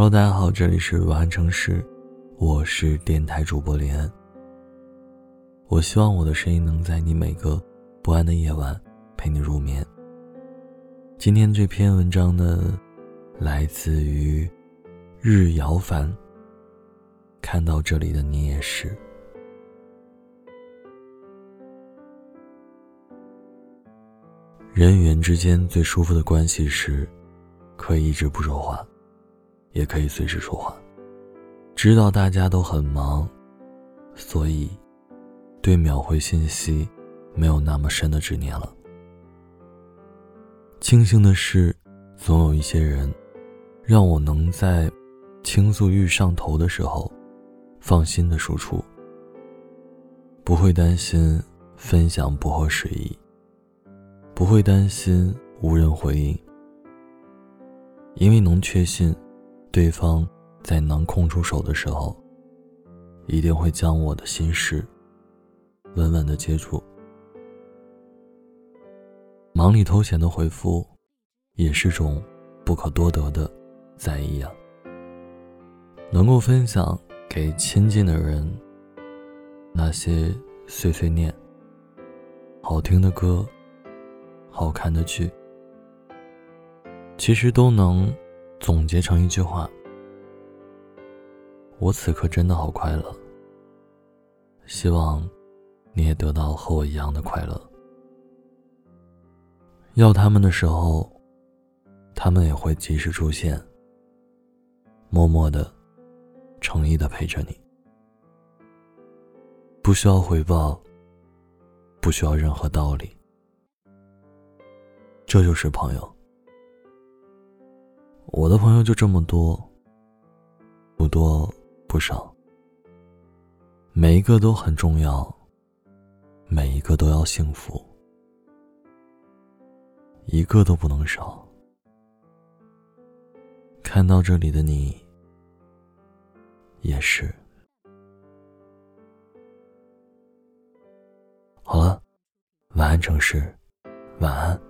Hello，大家好，这里是晚安城市，我是电台主播林安。我希望我的声音能在你每个不安的夜晚陪你入眠。今天这篇文章呢，来自于日遥凡。看到这里的你也是。人与人之间最舒服的关系是，可以一直不说话。也可以随时说话。知道大家都很忙，所以对秒回信息没有那么深的执念了。庆幸的是，总有一些人，让我能在倾诉欲上头的时候，放心的输出。不会担心分享不合时宜，不会担心无人回应，因为能确信。对方在能空出手的时候，一定会将我的心事稳稳的接住。忙里偷闲的回复，也是种不可多得的在意啊。能够分享给亲近的人那些碎碎念、好听的歌、好看的剧，其实都能。总结成一句话：我此刻真的好快乐。希望你也得到和我一样的快乐。要他们的时候，他们也会及时出现，默默的、诚意的陪着你，不需要回报，不需要任何道理，这就是朋友。我的朋友就这么多，不多不少，每一个都很重要，每一个都要幸福，一个都不能少。看到这里的你，也是。好了，晚安城市，晚安，